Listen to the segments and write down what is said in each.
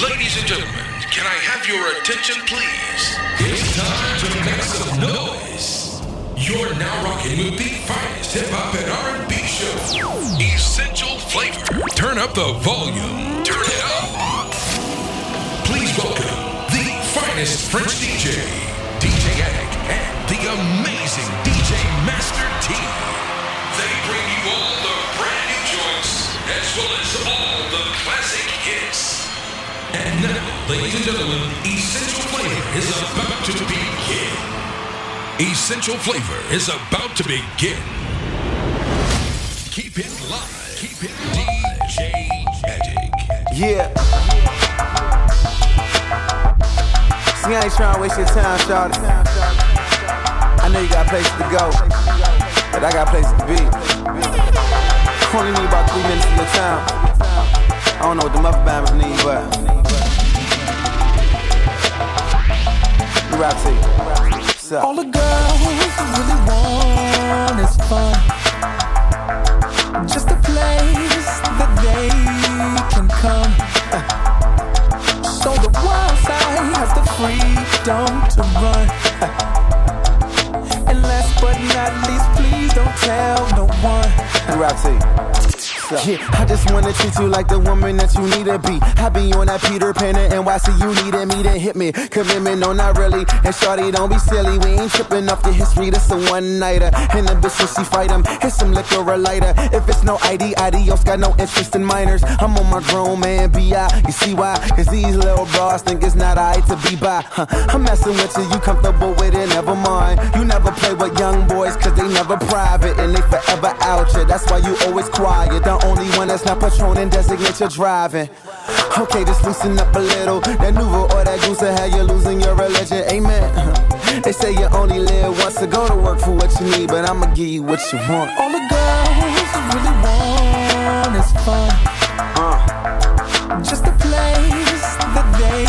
Ladies and gentlemen, can I have your attention, please? It's time to make some noise. You're now rocking with the finest hip hop and R&B show, Essential Flavor. Turn up the volume. Turn it up. Please welcome the finest French DJ, DJ Attic, and the amazing DJ Master T. And now, ladies and gentlemen, Essential Flavor is about to begin. Essential Flavor is about to begin. Keep it live. Keep it DJ Magic. Yeah. See, I ain't trying to waste your time, Shawty. I know you got places to go, but I got places to be. Only need about three minutes of your time. I don't know what the bammers need, but you rap you. All the girls really want is fun. Just a place that they can come. So the wild side has the freedom to run. And last but not least, please don't tell no one. You rap to you. Yeah, I just wanna treat you like the woman that you need to be. I be on that Peter Pan and NYC, you needed me to hit me. Commitment, no, not really. And shorty, don't be silly. We ain't tripping off the history. This a one nighter. And the bitch, she fight him, hit some liquor or lighter. If it's no ID, adios, got no interest in minors. I'm on my grown man, BI. You see why? Cause these little bras think it's not alright to be by. Huh. I'm messing with you, you comfortable with it, never mind. You never play with young boys, cause they never private. And they forever out here. That's why you always quiet. The only one that's not patroning designate you're driving. Okay, just loosen up a little. That Nuvo or that goose will have you losing your religion. Amen. They say you only live once, so go to work for what you need, but I'ma give you what you want. All the girls really want is fun. Uh. Just a place that they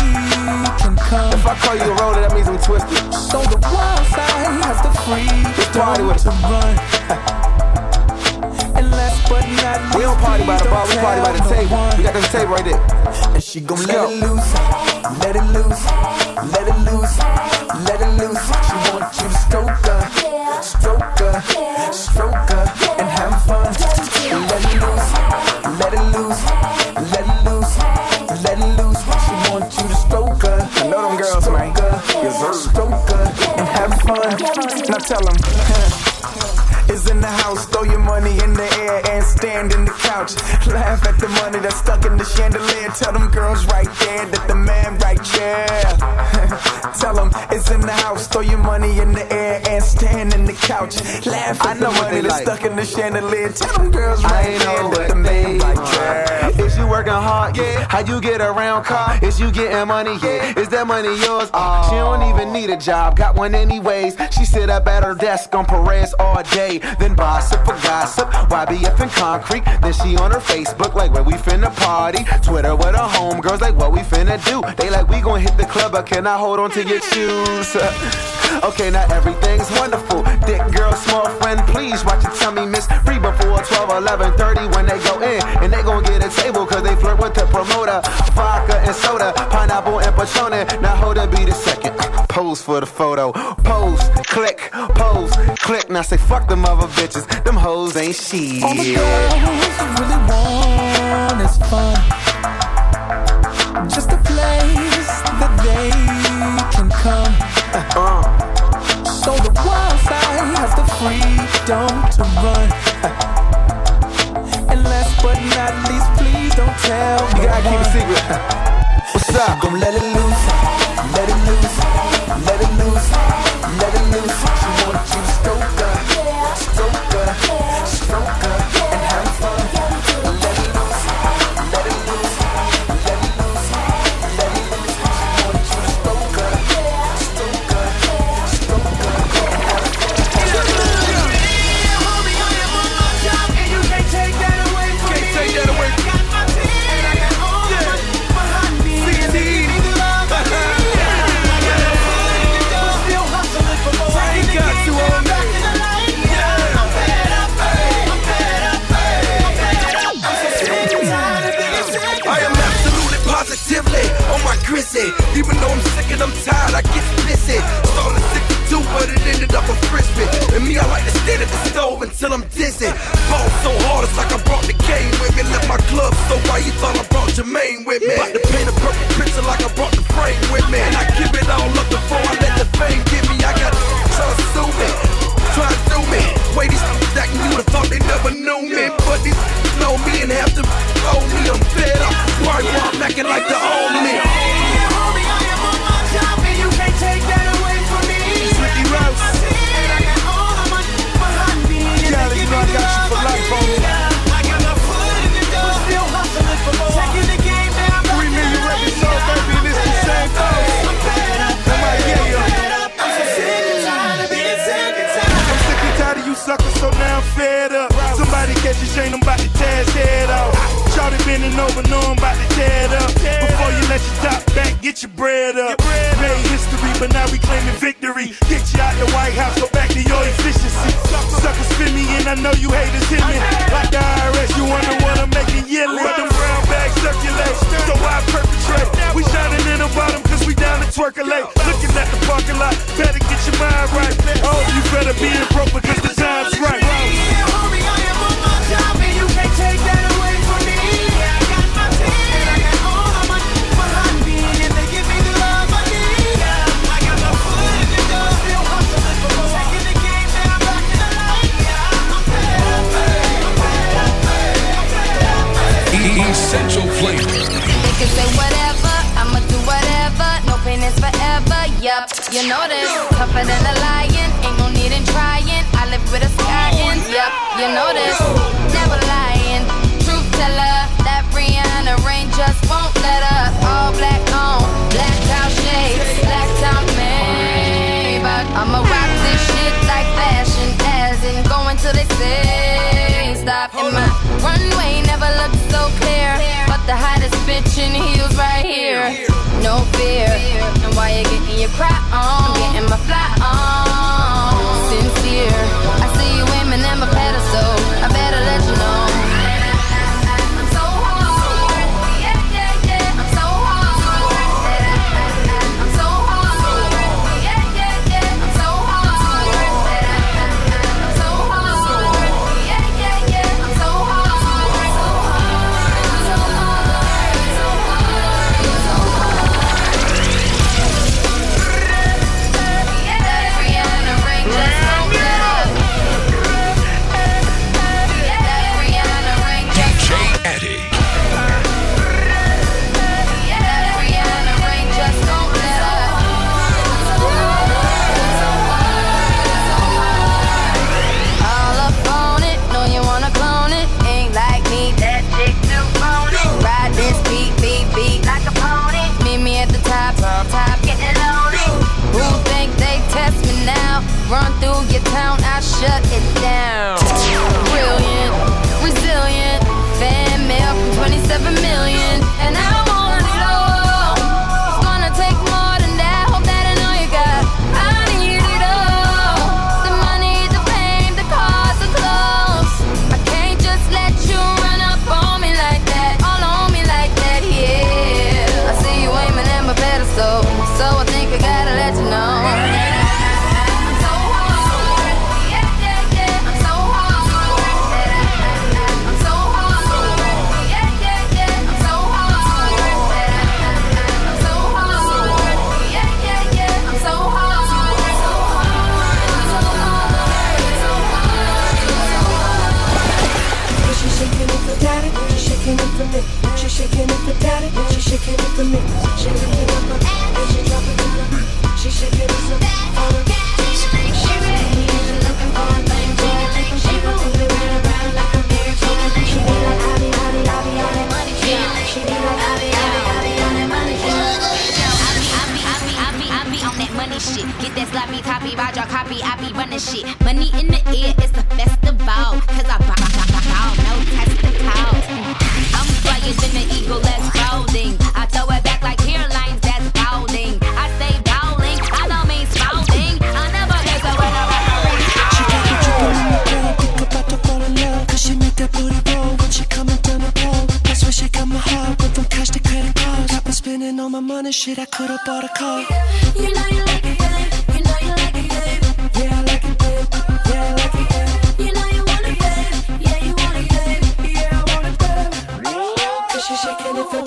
can come. If I call you a roller, that means I'm twisted. So the wild side has the party freedom with to run. We don't party by the bar, we party by the don't table. We got the table right there. and she gon' Let's go. it loose, let it loose, let it loose, let it loose. She want you to stroke her, stroke her, stroke her, and have fun. Let it loose, let it loose, let it loose, let it loose. She want you to stroke her. I know them girls, man. Stroke her, Yes, sir. stroke her, and have fun. Now tell them. couch. Laugh at the money that's stuck in the chandelier. Tell them girls right there that the man. It's in the house, throw your money in the air and stand in the couch. Laugh at I know the money that's like. stuck in the chandelier. Tell them girls I right ain't there that the man right there. Is you working hard? Yeah. How you get around car? Is you getting money? Yeah. Is that money yours? Uh, she don't even need a job, got one anyways. She sit up at her desk on Perez all day, then gossip for gossip. YBF and concrete. Then she on her Facebook like where we finna party. Twitter with her homegirls like what we finna do. They like we gon' hit the club, but can I hold on to your shoes? okay, now everything's wonderful. Dick girl, small friend, please watch your tummy miss free before 12, 11, 30 when they go in. And they gon' get a table cause they flirt with the promoter. Vodka and soda, pineapple and Patron. Now hold up, be the second. Pose for the photo. Pose, click, pose, click. Now say fuck them other bitches. Them hoes ain't shit. All the girls really want is fun. Just a place to run. And last but not least, please don't tell you gotta keep a secret. What's up? Let it loose, I know you haters hit me. Like the IRS, you wonder what I'm making yearly. Let them brown bags circulate, so I perpetrate. We shining in the bottom cause we down to twerk late. Looking at the parking lot, better get your mind right. Oh, you better be in broke because the time's right. even notice. Tougher than a lion, ain't no need in trying. I live with a stallion, yep, you notice. Never lying, truth teller. That Rihanna rain just won't let up. All black on, black out shades, black out made. But I'ma rock this shit like fashion, as in going till they say stop. And my runway never looked so clear the hottest bitch in heels right here. No fear. And why you getting your crap on? I'm getting my fly on. Sincere. I see you aiming at my pedestal.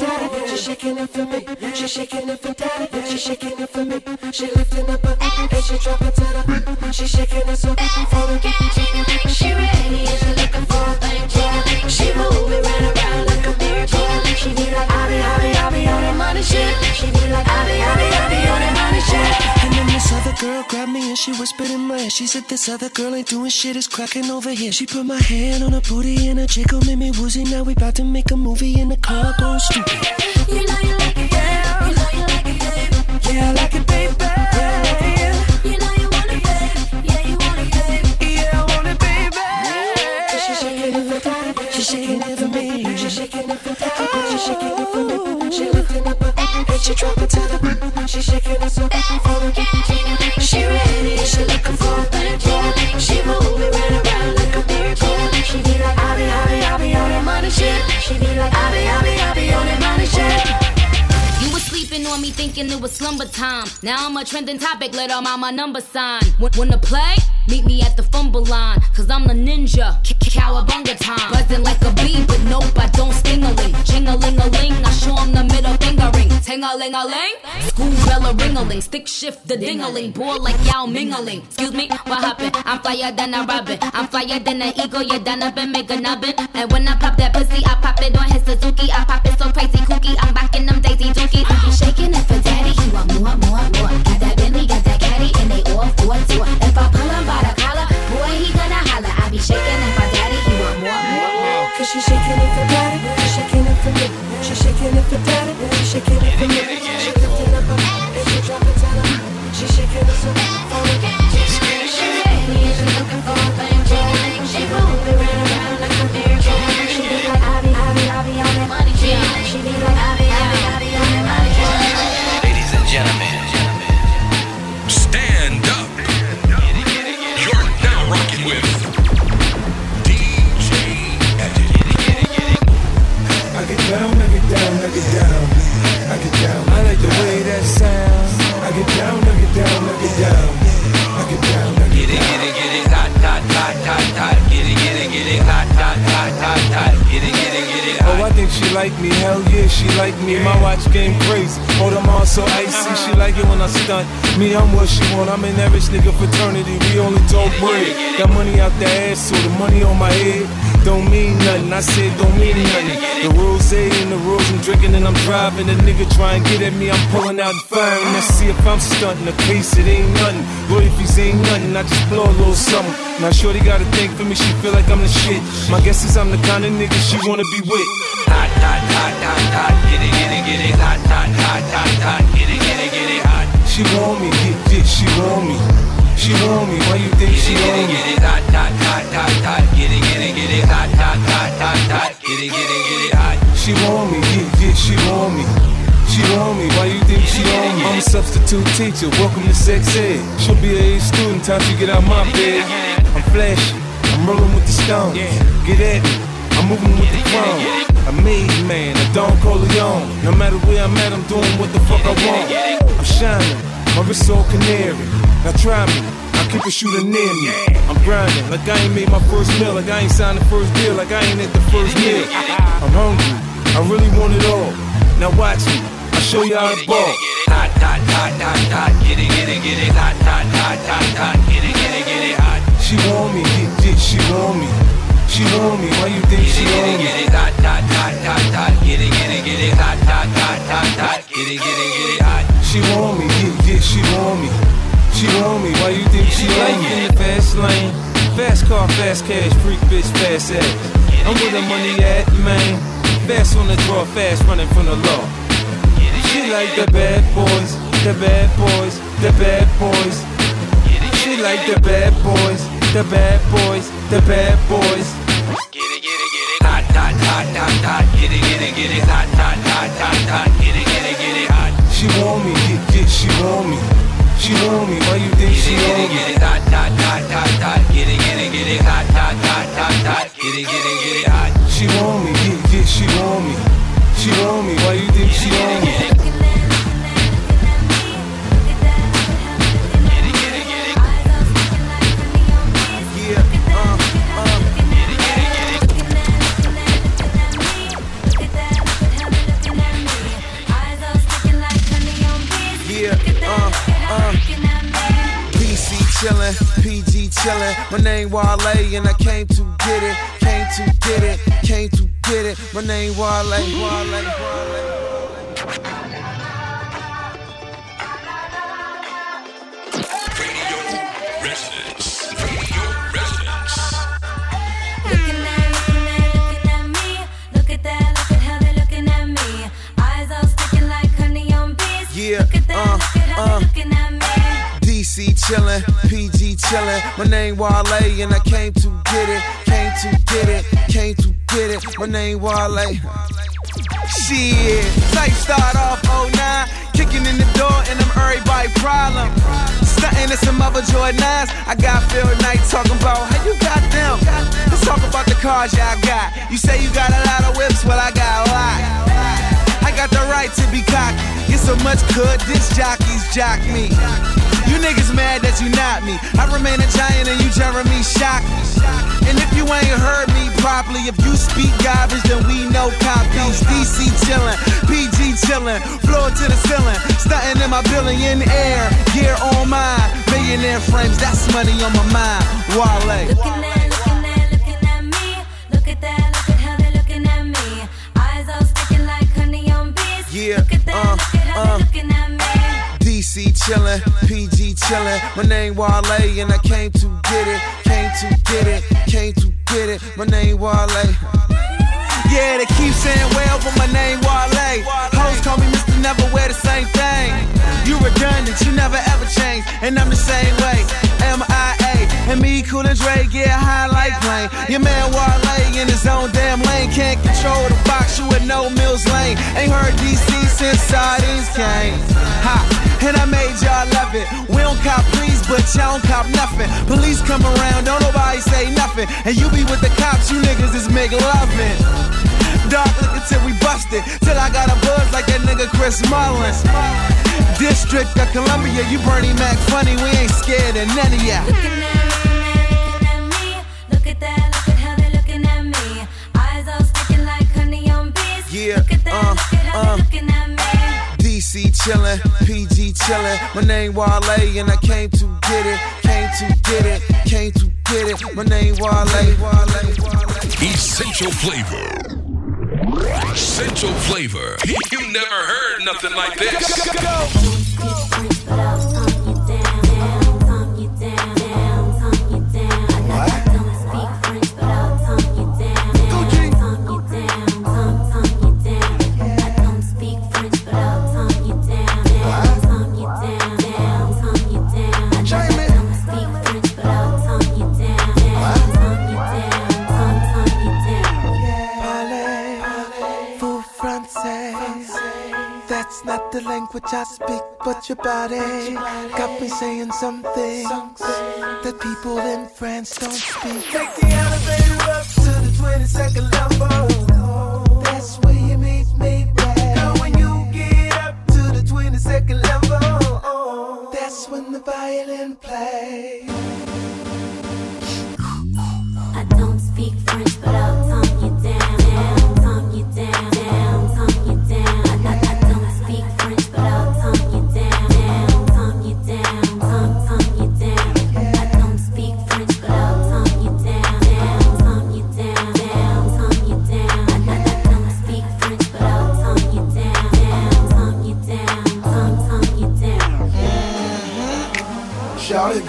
Daddy, she's shaking it for me. She's shaking it for daddy, she's shaking it for me. She lifting up her and she dropping to the beat. She's shaking it so for the She ready and she looking for a thing. She moving right around. She be like, I be, I be, I be on that money shit. She be like, I be, I be, I be on that money shit. And then this other girl grabbed me and she whispered in my ear. She said, This other girl ain't doing shit, it's cracking over here. She put my hand on her booty and her jiggle made me woozy. Now we about to make a movie in the car going stupid. You know you like it, babe. You know you like it, babe. Yeah, I like She lifting up her and she dropping to the beat. She's shaking it so for the She ready she looking for a thing. She moving right around like a miracle. She be like, I be, I be, I be on that money shit. She be like, I be, I be, I be on that money shit. You was sleeping on me thinking it was slumber time. Now I'm a trending topic, let all my number sign. To play, meet me at the fumble line. Cause I'm the ninja, cowabunga time. Buzzing like a bee, but nope, I don't sting a ling. Ching a ling a ling, I show 'em the middle finger ring. Ting a ling a ling, school bell a ring a ling. Stick shift the ding a ling, boy like Yao mingling. Excuse me, what happened? I'm flyer than a rabbit. I'm flyer than an eagle, you done up and make a nubbin. And when I pop that pussy, I pop it on his Suzuki. I pop it so crazy, kooky. I'm back in them daisy dookies. I'm shaking it for daddy, he want more, more, more. Got that Bentley, got that caddy, and they all for two. If I pull him by the collar, boy, he gonna holler. I be shaking it for shaking it for Nigga fraternity. We only talk bread. Got money out the ass, so the money on my head don't mean nothing. I said don't mean nothing. The rules say in the rules I'm drinking and I'm driving. A nigga try and get at me, I'm pulling out and firing. Let's see if I'm stunting. The case it ain't nothing. Royalties ain't nothing. I just blow a little something. Now shorty got a thing for me. She feel like I'm the shit. My guess is I'm the kind of nigga she wanna be with. Hot, hot, hot, hot, hot. Get it, get it, get it, hot, hot, hot, hot, hot. Get it, get it, get it. She want me, get get, she want me. She want me, why you think Get she it, get want it, me? get it, hot, hot, hot, hot, hot. Get it, get it, get it, hot, hot, hot, hot, hot. Get it, get it, get it, hot. She want me, get get, she want me. She want me, why you think she want me? I'm a substitute teacher, welcome to sex ed. She'll be a student, time she get out my bed. I'm flashy, I'm rolling with the stones. Get at me, I'm moving with the chrome. A made man, a Don Corleone. No matter where I'm at, I'm doing what the fuck I want. I'm shining, my wrist all canary. Now try me, I keep a shooter near me. I'm grinding, like I ain't made my first meal, like I ain't signed the first deal, like I ain't at the first meal. I'm hungry, I really want it all. Now watch me, I'll show you how to ball. Hot, hot, hot, hot, hot. Get it, get it, get it, hot, hot, hot, hot, hot. Get it, get it, get it, hot. She want me, get, get, she want me. She want me, why you think Get she it, get it, get it, hot, hot, hot, hot, hot. Get it, get it, get it, hot, hot, hot, hot, hot. Get it, get it, get it, hot. She want me, get, get, she want me. She want me, why you think she like me? In the fast lane, fast car, fast cash, freak bitch, fast ass. I'm where the money at, man. Fast on the draw, fast running from the law. She like the bad boys, the bad boys, the bad boys. She like the bad boys, the bad boys, the bad boys. Get it, get it, get it, hot, hot, hot, hot, hot. Get it, get it, get it, hot, hot, hot, hot, hot. Get it, get it, get it, hot. She want me, get, get, she want me. She want me, why you think Get she it, get it, get it, hot, hot, hot, hot, hot. Get it, get it, get it, hot, hot, hot, hot, hot. Get it, get it, get it, hot. She want me, get, get, she want me. She want me, why you think she want me? Looking PG chillin'. My name Wale, and I came to get it, came to get it, came to get it. My name Wale, Wale, Wale. Radio residence. Radio residence. Looking at, looking at, looking at me. Look at that, look at how they're looking at me. Eyes all sticking like honey on bees. Yeah, Look at that, uh, at uh. Chillin', PG chillin'. My name Wale, and I came to get it, came to get it, came to get it. My name Wale. Shit, type start off 09, kicking in the door, and I'm everybody problem. Stunting in some other Jordan 9s. I got Phil Knight talking about how you got them. Let's talk about the cars y'all got. You say you got a lot of whips, well, I got a lot. I got the right to be cocky. Get so much good, this jockeys jock me. You niggas mad that you not me. I remain a giant and you Jeremy Shockey. And if you ain't heard me properly, if you speak garbage, then we know copies. DC chillin', PG chillin', floor to the ceiling, stunting in my billion air, gear on mine, millionaire frames, that's money on my mind. Wale. Looking at, looking at, looking at me. Look at that, look at how they're looking at me. Eyes all sticking like honey on bees. Yeah, Look at that, uh, look at how uh. they're looking at me. DC chillin', PG chillin'. My name Wale, and I came to get it, came to get it, came to get it. My name Wale. Yeah, they keep saying well, but my name Wale. Hoes call me Mr. Never wear the same thing. You redundant, you never ever change, and I'm the same way. M.I.A. And me, cool and Dre, get high like plane. Your man Wale in his own damn lane, can't control the box, you with no Mills Lane. Ain't heard DC since sardines came. Ha, and I made y'all love it. We don't cop please, but y'all don't cop nothing. Police come around, don't nobody say nothing. And you be with the cops, you niggas is make loving. Dark looking till we busted. Till I got a buzz like that nigga Chris Mullins. District of Columbia, you Bernie Mac funny, we ain't scared of none of ya. At, looking at, looking at me. Look at that, look at how they're looking at me. Eyes all sticking like honey on bees. Yeah, Look at that, uh, look at how uh. they're at me. DC chillin', PG chillin'. My name Wale, and I came to get it, came to get it, came to get it. My name Wale, Wale, Wale. Essential flavor. Essential flavor. You never heard nothing like this. Parlez, That's not the language I speak, but your body got me saying some things that people in France don't speak. Take the elevator up to the 22nd level. That's where you meet me, babe. Girl, when you get up to the 22nd level, that's when the violin plays.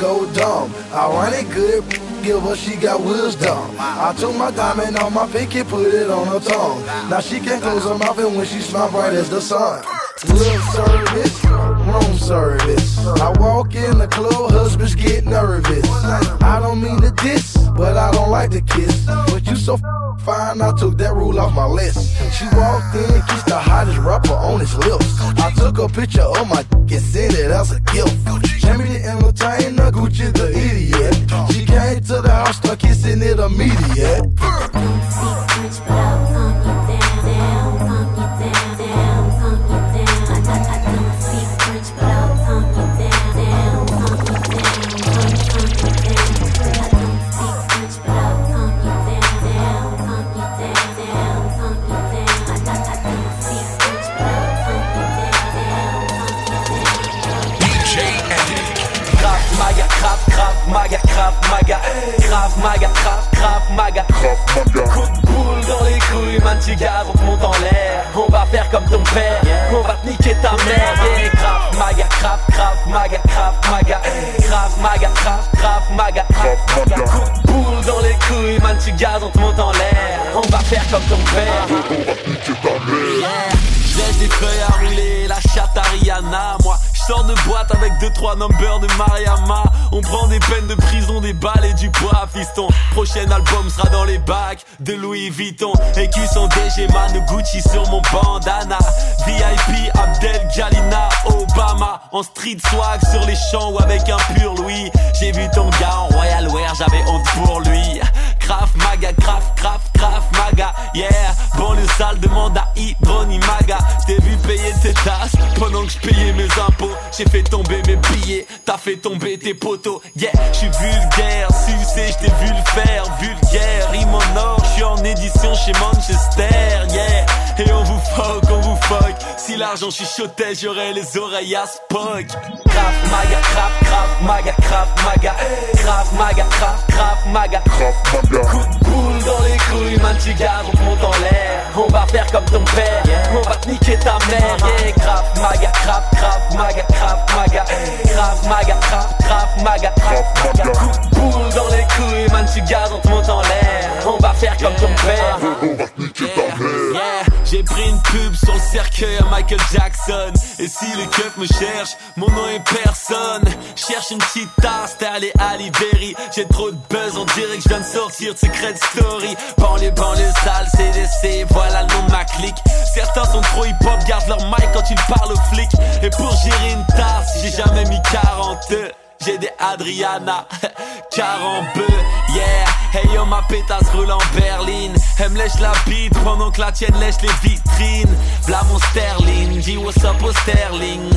Go dumb. I run it good. Give her, she got wisdom. I took my diamond on my pinky, put it on her tongue. Now she can't close her mouth, and when she smile bright as the sun. Service, room service. I walk in the club, husbands get nervous. I don't mean to diss, but I don't like to kiss. But you so fine, I took that rule off my list. She walked in, kissed the hottest rapper on his lips. I took a picture of my dick and sent it as a gift. Jamie the entertainer, Gucci the idiot. She came to the house, start kissing it immediate. Krav Maga, Krav, Krav Maga, Krav Maga, Krav Maga, Krav, Krav Maga. Coup de boule dans les couilles, man, tu on te monte en l'air. On va faire comme ton père, on va te niquer ta mère. Yeah, Krav Maga, Krav, Krav Maga, Krav Maga, Krav Maga, Krav, Krav Maga. Coup de boule dans les couilles, man, tu on te monte en l'air. On va faire comme ton père. Yeah. Je laisse des feuilles à rouler, la chatte à Rihanna, moi je sors de boîte avec 2-3 numbers de Mariama et du poids fiston. Prochain album sera dans les bacs de Louis Vuitton. Qui sont DG Man Gucci sur mon bandana. VIP Abdel Galina Obama. En street swag sur les champs ou avec un pur Louis. J'ai vu ton gars en Royal Wear, j'avais honte pour lui. Graf Maga, Graf, Graf, Graf Maga Yeah, bon le sale demande à Ibroni Maga T'ai vu payer tes tasses pendant que je payais mes impôts. J'ai fait tomber mes billets, t'as fait tomber tes poteaux. Yeah, je suis vulgaire, sucé, je t'ai vu le faire. Vulgaire, rime en or, je suis en édition chez Manchester fuck Si l'argent chuchotait, j'aurais les oreilles à Spock Graf Maga, Graf, Graf Maga, Graf Maga Graf Maga, Graf, Graf Maga Coup de boule dans les couilles, man, tu gardes, on te monte en l'air. On va faire comme ton père, on va te niquer ta mère. Yeah, Krav Maga, Krav, Krav Maga, Krav Maga, Krav Maga, Krav, Krav Maga. Coup de boule dans les couilles, man, tu gardes, on te monte en l'air. On va faire comme ton père. Yeah, j'ai pris une pub sur le cercueil à Michael Jackson. Et si les keufs me cherchent, mon nom est personne. Cherche une petite tasse, allé à Libéry. J'ai trop de buzz, on dirait que je viens de sortir de Secret Story. Banlieue, banlieue sale, CDC, voilà le nom de ma clique. Certains sont trop hip-hop, gardent leur mic quand ils parlent aux flics. Et pour gérer une tasse, j'ai jamais mis 40 j'ai des Adriana, 40 bœufs, yeah. Hey yo, ma pétasse roule en berline. Elle me lèche la bite pendant que la tienne lèche les vitrines. V'là mon sterling, dis what's up au sterling.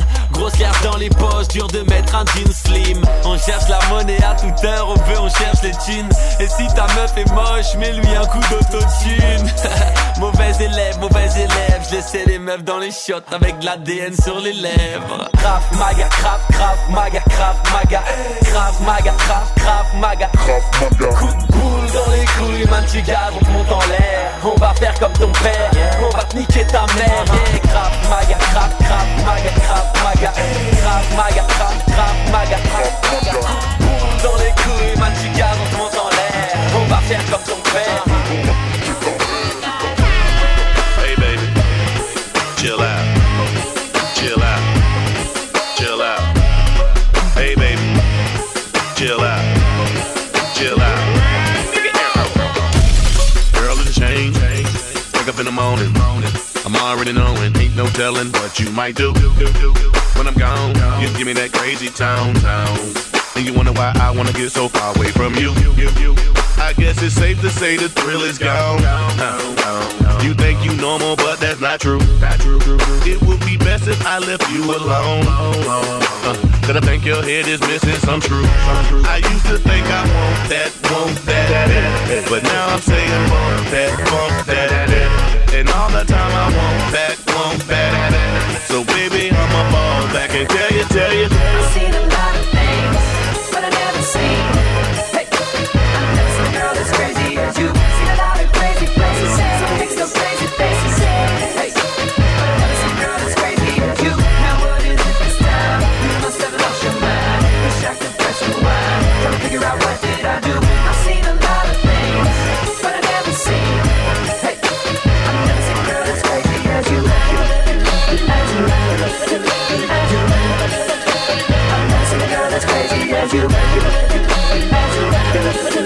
Les poches, dur de mettre un jean slim. On cherche la monnaie à toute heure, on veut, on cherche les thunes. Et si ta meuf est moche, mets-lui un coup d'autotune. mauvais élève, mauvais élève. Je laissais les meufs dans les chiottes avec de l'ADN sur les lèvres. Krav maga, krav, krav maga, krav maga. Krav maga, krav, krav maga. Coup de boule dans les clous, les mains de gigas, on monte en l'air. On va faire comme ton père, on va te niquer ta mère. Hey, crap, maga, crap, crap, maga, crap, maga, crap, maga, crap, crap, maga, crap, maga. Dans les clous, les mains de gigas, on monte en l'air. On va faire comme ton père. In the morning. I'm already knowing, ain't no telling what you might do. When I'm gone, you give me that crazy tone, tone. And you wonder why I wanna get so far away from you. I guess it's safe to say the thrill is gone. You think you normal, but that's not true. It would be best if I left you alone. Uh, Cause I think your head is missing some truth. I used to think I want that, want that, that. But now I'm saying want that, want that, that. And all the time I want that, want that. So baby, I'ma fall back and tell you, tell you. I've seen a as crazy as you. As you, as you, as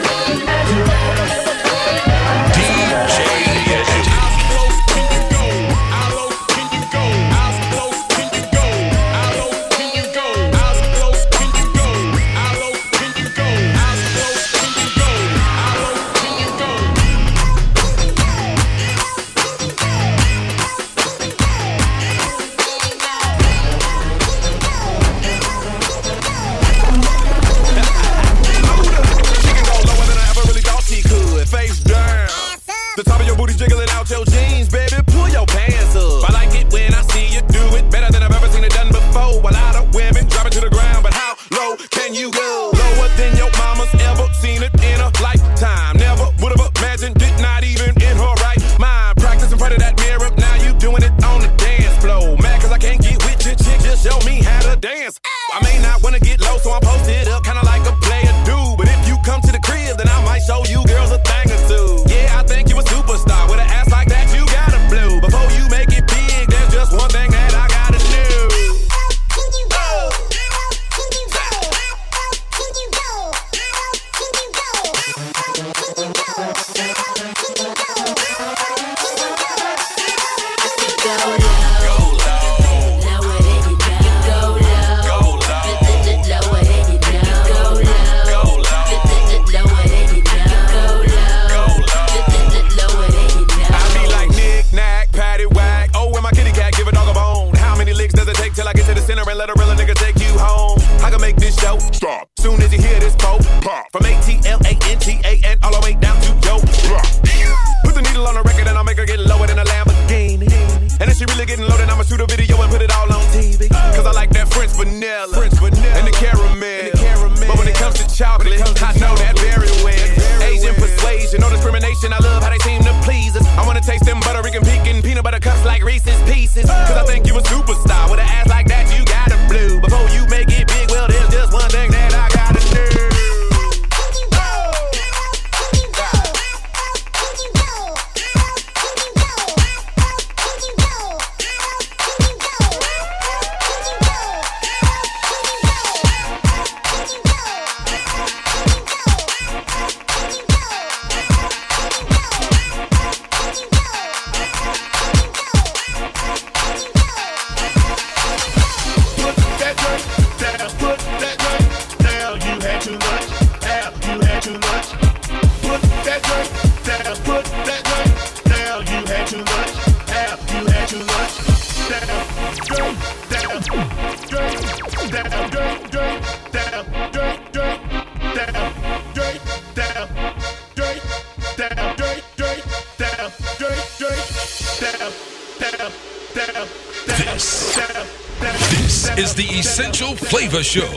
Flavor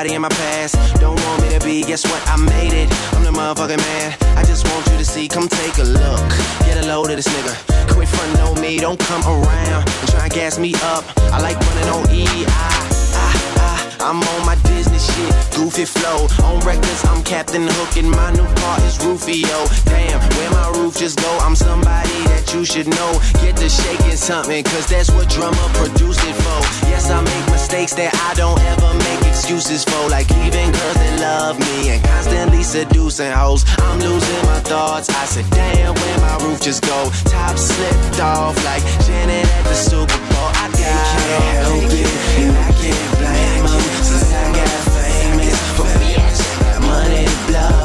everybody in my past. Don't want me to be, guess what? I made it. I'm the motherfucking man. I just want you to see, come take a look. Get a load of this nigga. Quit frontin' on me, don't come around and try and gas me up. I like running on E. I, I, I, I'm on my Disney shit, goofy flow. On records, I'm Captain Hook, and my new part is Rufio. Damn, where my roof just go? I'm somebody that you should know. Get to shaking something, cause that's what drummer produced it for. I make mistakes that I don't ever make excuses for, like leaving girls that love me and constantly seducing hoes. I'm losing my thoughts. I said, damn, where my roof just go? Top slipped off like Janet at the Super Bowl. I got can't help it, and I can't blame 'em. Since I got famous, for me, I just got money to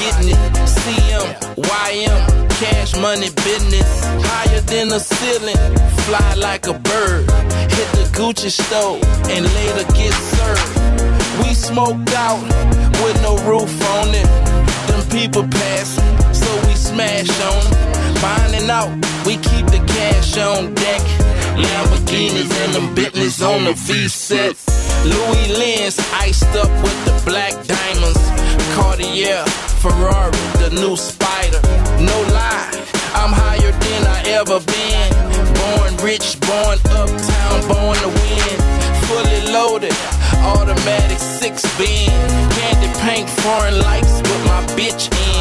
getting it. CM, YM, cash money business. Higher than the ceiling, fly like a bird. Hit the Gucci store and later get served. We smoked out with no roof on it. Them people passing, so we smash on them. Finding out, we keep the cash on deck. Lamborghinis and them Bentleys on the V sets. Louis Lens iced up with the black diamonds. Cartier, Ferrari, the new Spider. No lie, I'm higher than I ever been. Born rich, born uptown, born to win. Fully loaded, automatic six bin. Candy paint foreign lights with my bitch in.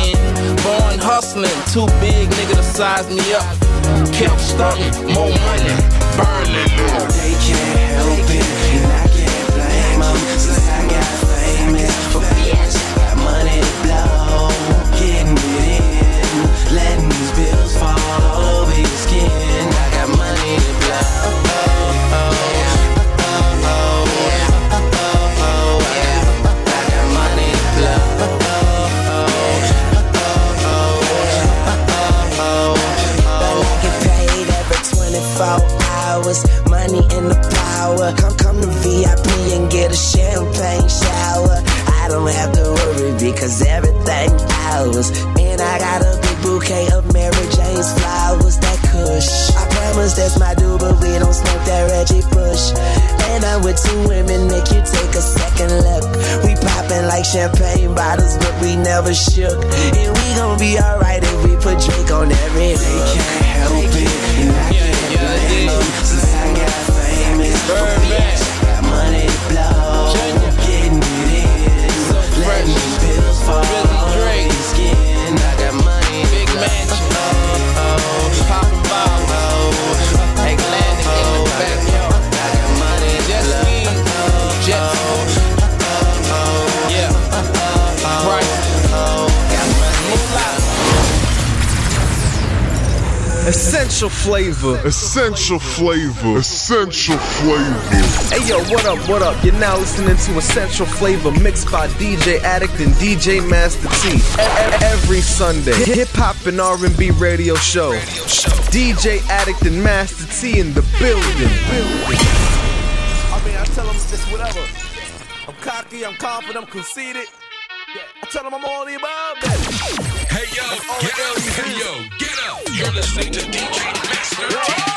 Born hustling, too big nigga to size me up. Kept stunting, more money, burning. They can't help it, and I can't blame 'em. Since I got famous, for I got money to blow, getting power. Come, come to VIP and get a champagne shower. I don't have to worry because everything ours. And I got a big bouquet of Mary Jane's flowers. That kush. I promise that's my dude, but we don't smoke that Reggie Bush. And I'm with two women, make you take a second look. We popping like champagne bottles, but we never shook. And we gon' be alright if we put Drake on every. They can't help it, and I can't Money Really Drake. skin. I got money, Big mansion, Essential flavor. Essential flavor. Essential flavor. Hey yo, what up, what up? You're now listening to Essential Flavor mixed by DJ Addict and DJ Master T. Every Sunday, hip hop and R&B radio show. DJ Addict and Master T in the building. I mean, I tell them this whatever. I'm cocky, I'm confident, I'm conceited. I tell them I'm all the above that. Hey yo, get up, hey yo, get up. You're listening to DJ Master T.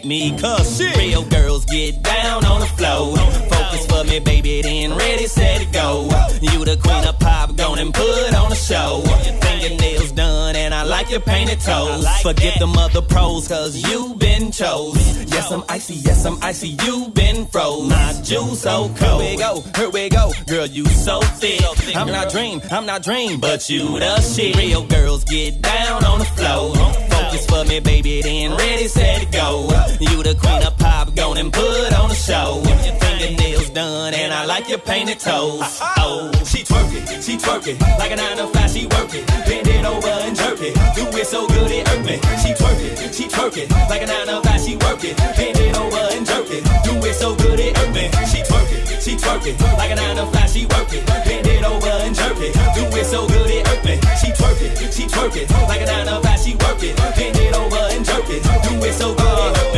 make me cuss. Real girls get down on the floor. Focus for me, baby, then ready, set, go. You the queen of pop, go and put on a show. Fingernails done, and I like your painted toes. Forget them other pros, cause you been chose. Yes, I'm icy, yes, I'm icy, you been froze. My juice so cold. Here we go, here we go, girl, you so thick. I'm not dream, I'm not dream, but you the shit. Real girls get down on the floor. Me, baby, then ready, set, go. You the queen of pop, go and put on a show. Your fingernails done, and I like your painted toes. Oh, she twerking, she twerking, like a nine to five, she working. Bend it over and jerk it, do it so good it hurt me. She twerking, she twerking, like a nine to five, she working. Bend it over and jerk it, do it so good it hurt me. She twerking, she twerking, like a nine to five, she working. Bend it over and jerk it, do it so good it hurt me. She twerking, she twerking, like a nine to five, she working. Bend it over and jerk it, do it so good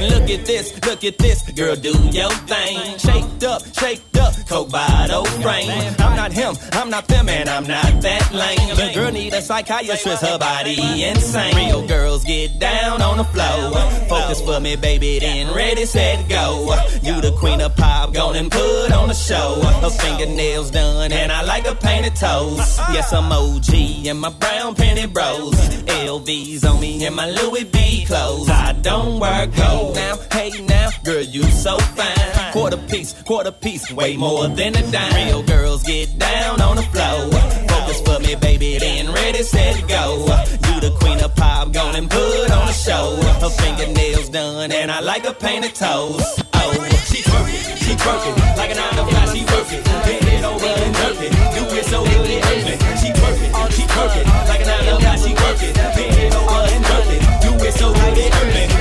it. Look at this, look at this, girl, do your thing. Shaked up, shaked up, coke bottle frame. I'm not him, I'm not them, and I'm not that lame. The girl need a psychiatrist, her body insane. Real get down on the floor. Focus for me, baby, then ready, set, go. You the queen of pop, go and put on the show. Her fingernails done, and I like her painted toes. Yes, I'm OG and my brown painted bros. LVs on me and my Louis V clothes. I don't wear gold now, hey now, girl, you so fine. Quarter piece, quarter piece, way more than a dime. Real girls get down on the floor. Focus for me, baby, then ready, set, go. You the queen of pop, go and put on a show. Her fingernails done, and I like her painted toes. Oh, she twerking, she twerking, like an nine to five, she working. Bend it over and jerk do it so good it hurt me. She twerking, she twerking, like an nine to five, she working. Bend it over and jerk do it so good it.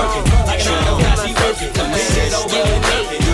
Twerking, like a nine to five, she working. Bend it over and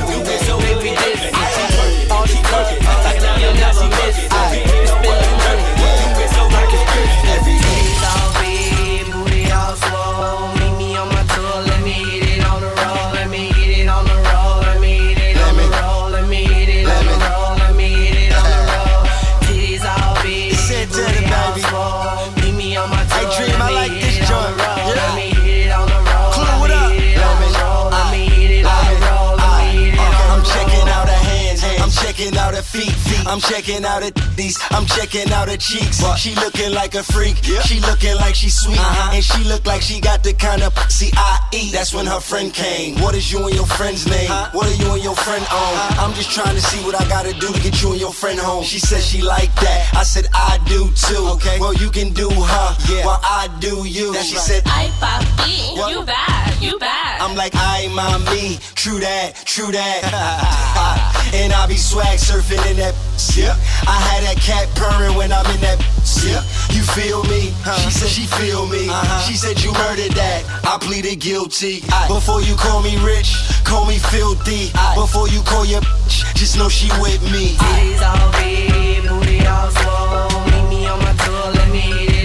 I'm checking out her titties, I'm checking out her cheeks. She looking like a freak, she looking like she sweet, uh-huh. and she look like she got the kind of pussy I eat. That's when her friend came. What is you and your friend's name? What are you and your friend on? I'm just trying to see what I gotta do to get you and your friend home. She said she like that. I said I do too. Okay, well you can do her, yeah. while I do you. Then she said Ay, papi, you bad. You bad. I'm like, I my me. True that, true that. and I be swag surfing in that. Yeah. I had that cat purring when I'm in that. Yeah. You feel me? She said she feel me. Uh-huh. She said you murdered that. I pleaded guilty. Before you call me rich, call me filthy. Before you call your bitch, just know she with me. Titties all big, booty all swole. Meet me on my tour, let me hit it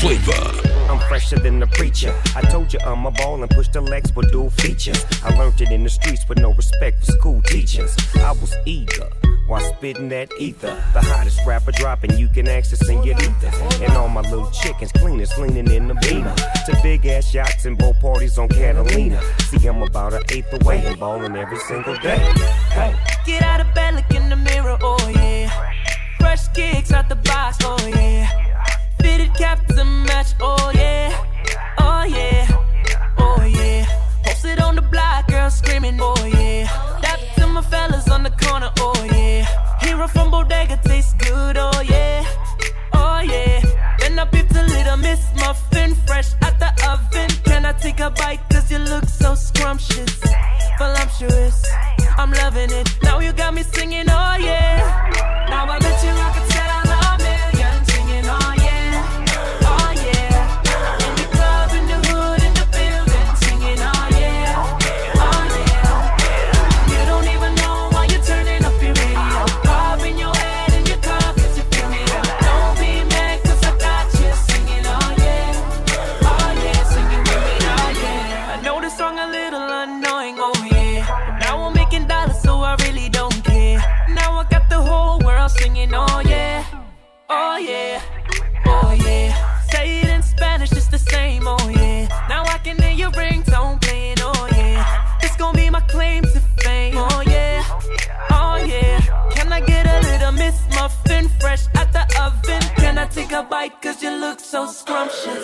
Flavor. I'm fresher than the preacher. I told you I'm a ball and push the legs with dual features. I learned it in the streets with no respect for school teachers. I was eager while spitting that ether. The hottest rapper dropping, you can access senoritas. And all my little chickens cleaners leaning in the beamer. To big ass yachts and boat parties on Catalina. See, I'm about an eighth away and balling every single day. Hey. Get out of bed, look in the mirror, oh yeah. Fresh kicks out the box, oh yeah. Fitted cap to match, oh yeah. Oh yeah, oh yeah. Posted on the block, girl screaming, oh yeah. Dap to my fellas on the corner, oh yeah. Hero from Bodega tastes good, oh yeah. Oh yeah. Then I picked a little Miss Muffin fresh out the oven. Can I take a bite? Cause you look so scrumptious. Voluptuous. I'm loving it. Now you got me singing, oh yeah. So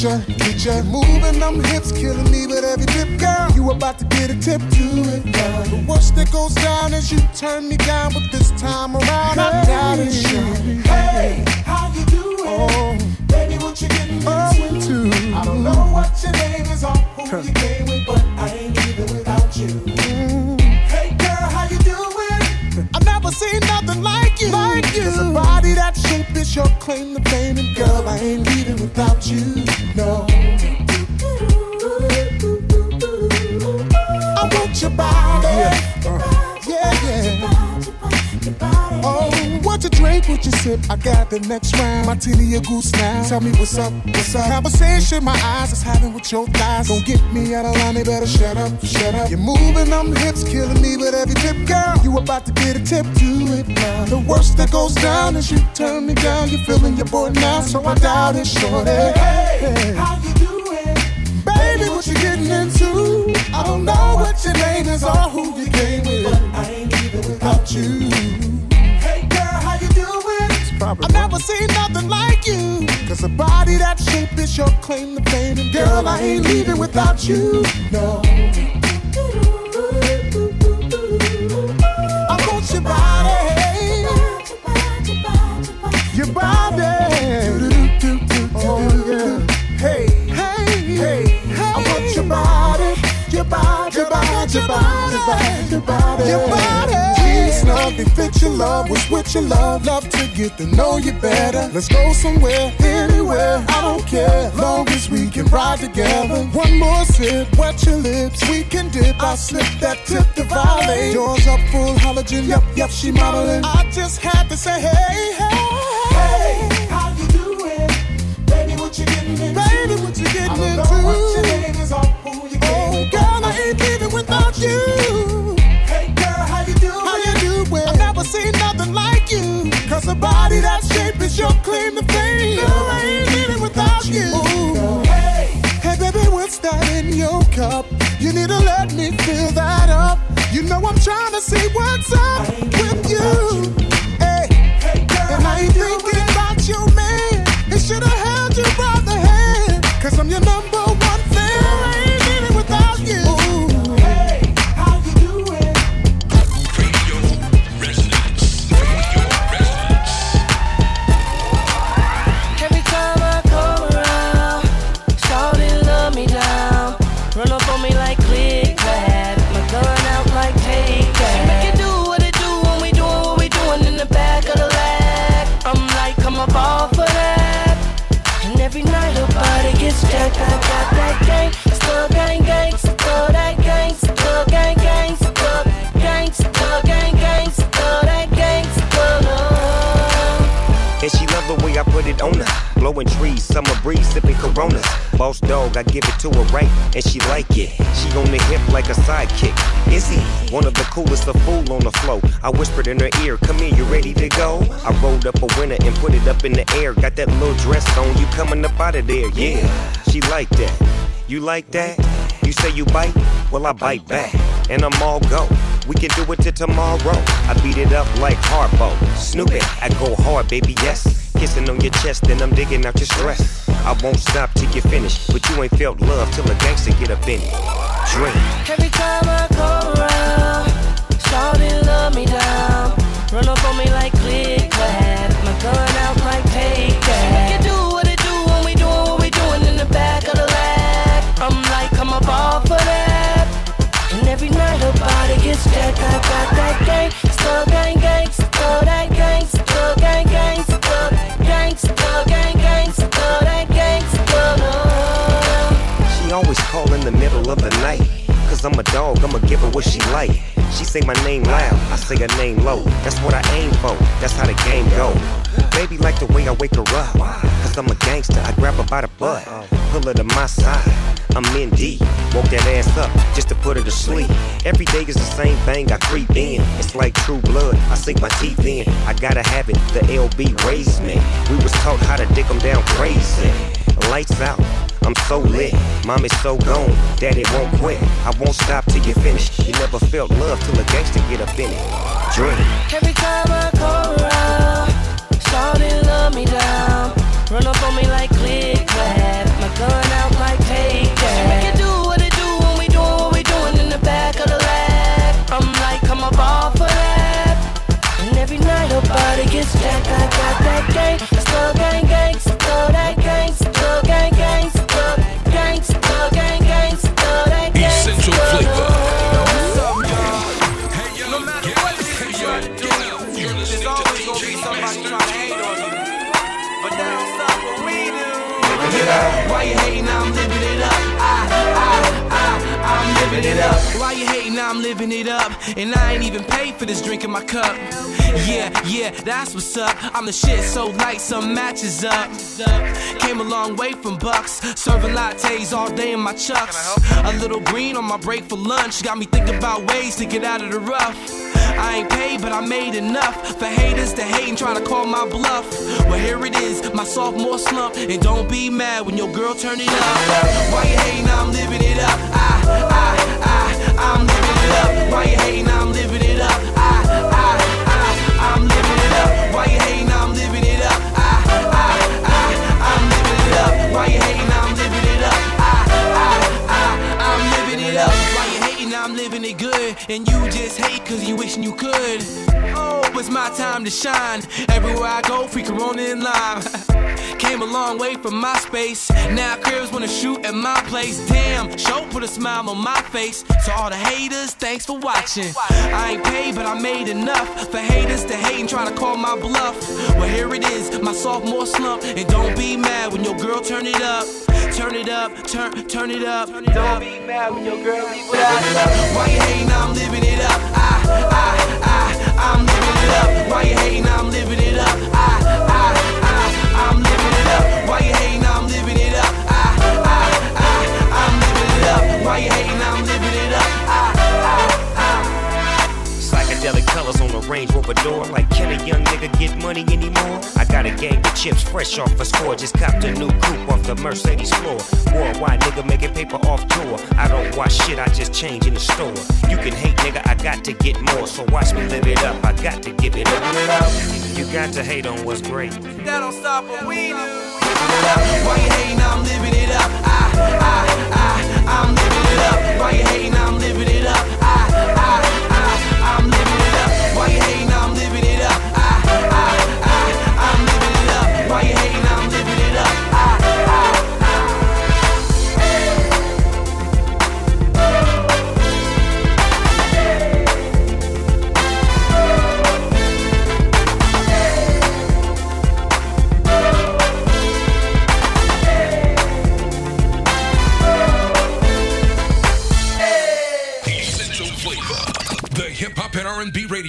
get ya, get ya. Moving them hips, killing me with every tip, girl. You about to get a tip, do it, girl. The worst that goes down is you turn me down, drink, what you sip? I got the next round. My Martini or goose now. Tell me what's up, what's up? Conversation my eyes is having with your thighs. Don't get me out of line, they better shut up, shut up. You're moving them hips, killing me with every tip, girl. You about to get a tip, do it now. The worst that goes down is you turn me down. You're feeling your boy now, so I doubt it, shorty. Hey, how you doing? Baby, what you getting into? I don't know what your name is or who you came with. But I ain't leaving without you. I've never seen nothing like you. Cause a body that shape is your claim to fame. And girl, I ain't leaving without you. No. I want your body. Your body. Oh. Hey, hey, hey, I want your body. Your body, your body, your body, your body, your body. Love fit your love, was with your love. Love to get to know you better. Let's go somewhere, anywhere, I don't care. Long as we can ride together. One more sip, wet your lips, we can dip. I slip that tip to violate. Yours up full halogen, yep, yep, she modeling. I just had to say, hey. Hey, body that shape is your claim to fame. Girl, I ain't leaving without you. Hey, hey, baby, what's that in your cup? You need to let me fill that up. You know I'm trying to see what's up with you. Boss dog, I give it to her right, and she like it. She on the hip like a sidekick. Is he one of the coolest, of fool on the flow? I whispered in her ear, Come here, you ready to go? I rolled up a winner and put it up in the air. Got that little dress on, you coming up out of there, yeah. She like that. You like that? You say you bite? Well, I bite back, and I'm all go. We can do it till tomorrow. I beat it up like Harpo. Snoop it, I go hard, baby, yes. Kissing on your chest, and I'm digging out your stress. I won't stop till you finish, but you ain't felt love till a gangster get up in. Drink. Every time I come around, shawty love me down. Run up on me like click clap, my gun out like take that. Make it do what it do when we doing what we doing in the back of the lab. I'm like, I'm a ball for that. And every night her body gets jacked. I got that gang, still gang, of the night. Cause I'm a dog, I'ma give her what she like. She say my name loud, I say her name low. That's what I aim for, that's how the game go. Baby like the way I wake her up. Cause I'm a gangster, I grab her by the butt. Pull her to my side, I'm in deep. Woke that ass up just to put her to sleep. Every day is the same thing, I creep in. It's like true blood, I sink my teeth in. I gotta have it, the LB raised me. We was taught how to dick 'em down crazy. Lights out. I'm so lit, mom is so gone, daddy won't quit. I won't stop till you finish. You never felt love till a gangster get up in it. Drink. Every time I come around, shawty love me down. Run up on me like click clap, my gun out like take that. Make it do what it do when we doing what we doing in the back of the lab. I'm like, I'm a ball for that. And every night her body gets jacked. I got that gang, still gang, gang, still Hating? I'm living it up. And I ain't even paid for this drink in my cup. Yeah, yeah, that's what's up. I'm the shit, so light some matches up. Came a long way from Bucks. Serving lattes all day in my chucks. A little green on my break for lunch. Got me thinking about ways to get out of the rough. I ain't paid, but I made enough for haters to hate and try to call my bluff. Well, here it is, my sophomore slump. And don't be mad when your girl turn it up. Why you hating? I'm living it up. I, I, I, I'm living up. Why you hating? I'm living it up. Good. And you just hate cause you wishing you could. Oh, it's my time to shine. Everywhere I go, free Corona in line. Came a long way from MySpace. Now cribs wanna shoot at my place. Damn, show put a smile on my face. So all the haters, thanks for watching. I ain't paid, but I made enough for haters to hate and try to call my bluff. Well, here it is, my sophomore slump. And don't be mad when your girl turn it up. Turn it up, turn, turn it up. Don't be mad when your girl leave without it. Why you hating? I'm living it up. I, I, I, I'm living it up. Why you hating? I'm living it up. I, I, I, I'm living it up. Why you hating? Psychedelic on the Range Rover door. Like, can a young nigga get money anymore? I got a gang of chips fresh off a score. Just copped a new coupe off the Mercedes floor. Worldwide nigga making paper off tour. I don't watch shit, I just change in the store. You can hate nigga, I got to get more. So watch me live it up, I got to give it up. You got to hate on what's great. That don't stop what we do. Why you hating? I'm living it up. I, I, I, I'm living it up. Why you hating? I'm living it up.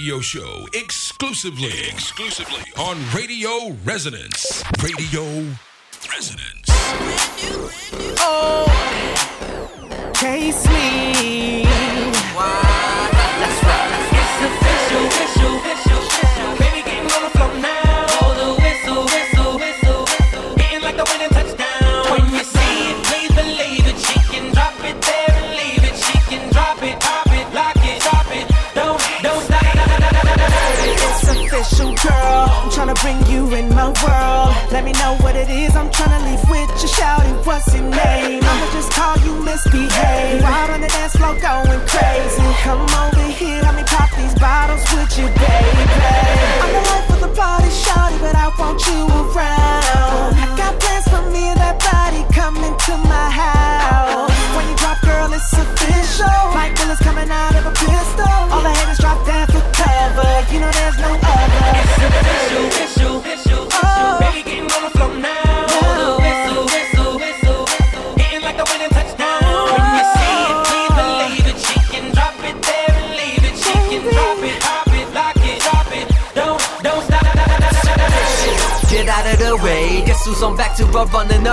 radio show exclusively, exclusively on Radio Resonance. Radio Resonance. Oh, taste me. Wow. That's right. It's official, official, official. special girl. I'm trying to bring you in my world. Let me know what it is. I'm trying to leave with you. Shouting, what's your name? I'ma just call you misbehave. Wild on the dance floor going crazy.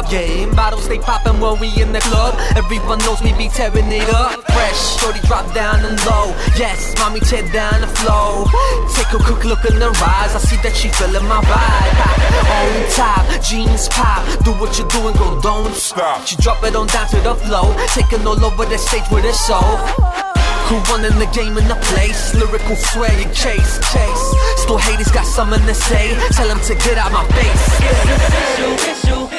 game. Bottles stay popping when we in the club. Everyone knows me be tearing it up. Fresh, shorty drop down and low. Yes, mommy check down the flow. Take a quick look in her eyes. I see that she feeling my vibe. On top, jeans pop. Do what you do and go, don't stop. She drop it on down to the flow. Taking all over the stage with her soul. Who running the game in the place? Lyrical sway chase, chase. Still haters got something to say. Tell them to get out my face.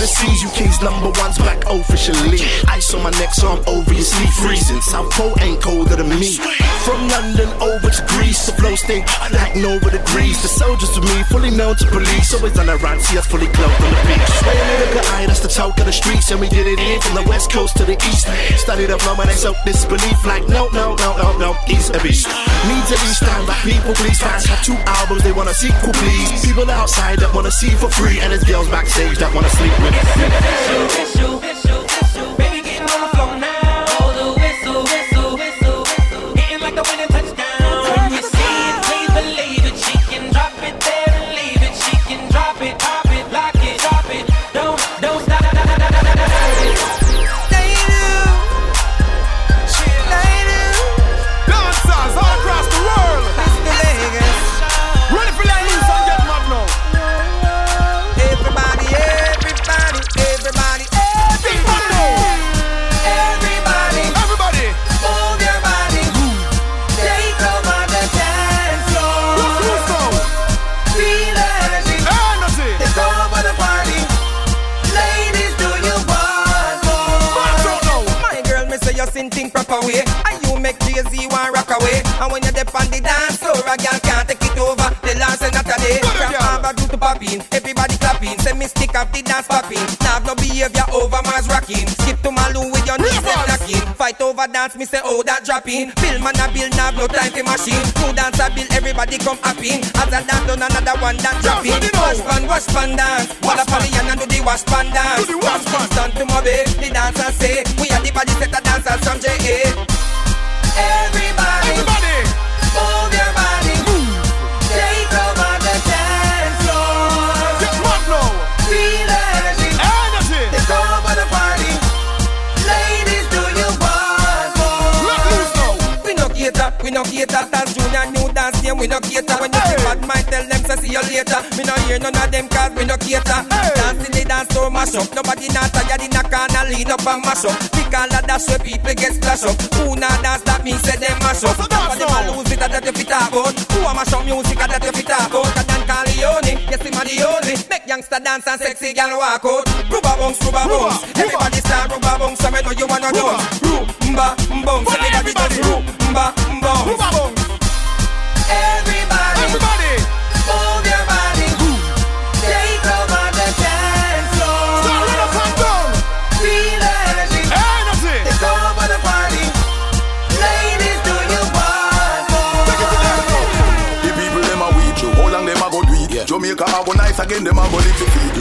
the seas, UK's number one's back officially. Ice on my neck, so I'm obviously freezing. South Pole ain't colder than me. From London over to Greece, the flow stay like Nova degrees. The soldiers with me, fully known to police. Always on the run, see us fully clothed on the beach. Way a little eye, that's the talk of the streets, and we get it in from the west coast to the east. Study the flow, and I soak disbelief like no, no, no, no, no, east of east. Need to be stand by people, please. Fans have two albums, they want a sequel, please. People outside that wanna see for free, and it's girls backstage that wanna sleep with. Tissue, tissue, tissue.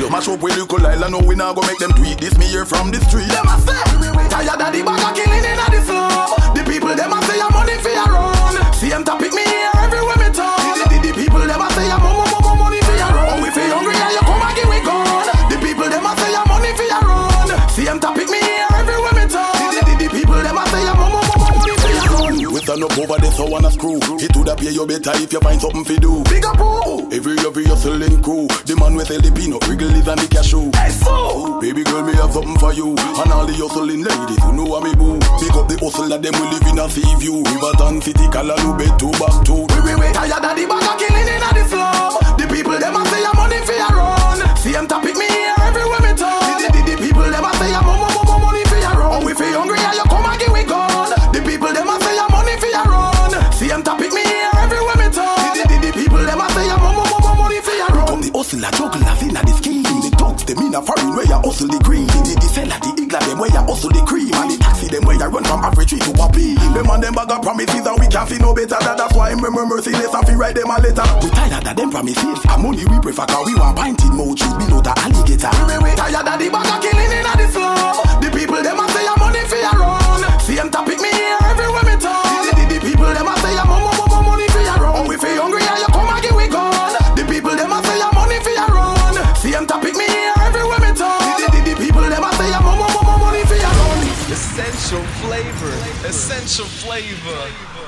Mash up with little Lyle, know we now go make them tweet. This me here from the street. Them a say, tired of the bag of killing in the slum. The people them a say I'm money for your run. See them topic me here everywhere me turn. The, the, the people them a say I'm stand up over there, so wanna screw. It would appear you better if you find something to do. Big up who? Every every hustling crew. The man with the peanut, wriggles and the cashew. Hey, so. Baby girl, me have something for you. And all the hustling ladies who know what me boo. Pick up the hustle that them will live in a sea view. Riverton City, Callaloo, bed two back two. We, we, we, tired of the bag of killing in the slum. The people them a say I'm money for your run. See them topic me in a foreign where you hustle the green. The, the seller, the igla, them where you hustle the cream. And the taxi, them where you run from every tree to a beam. Them and them bag of promises and we can't see no better. That, that's why I'm merciless and fi write them a letter. We tired of them promises. And money we prefer cause we want pinted mode shoes below the alligator. We, we, tired of the bag of killing in the slum. The people them a say I'm money for your run. See them topic me here everywhere me turn. The, the, the people them a Essential flavor.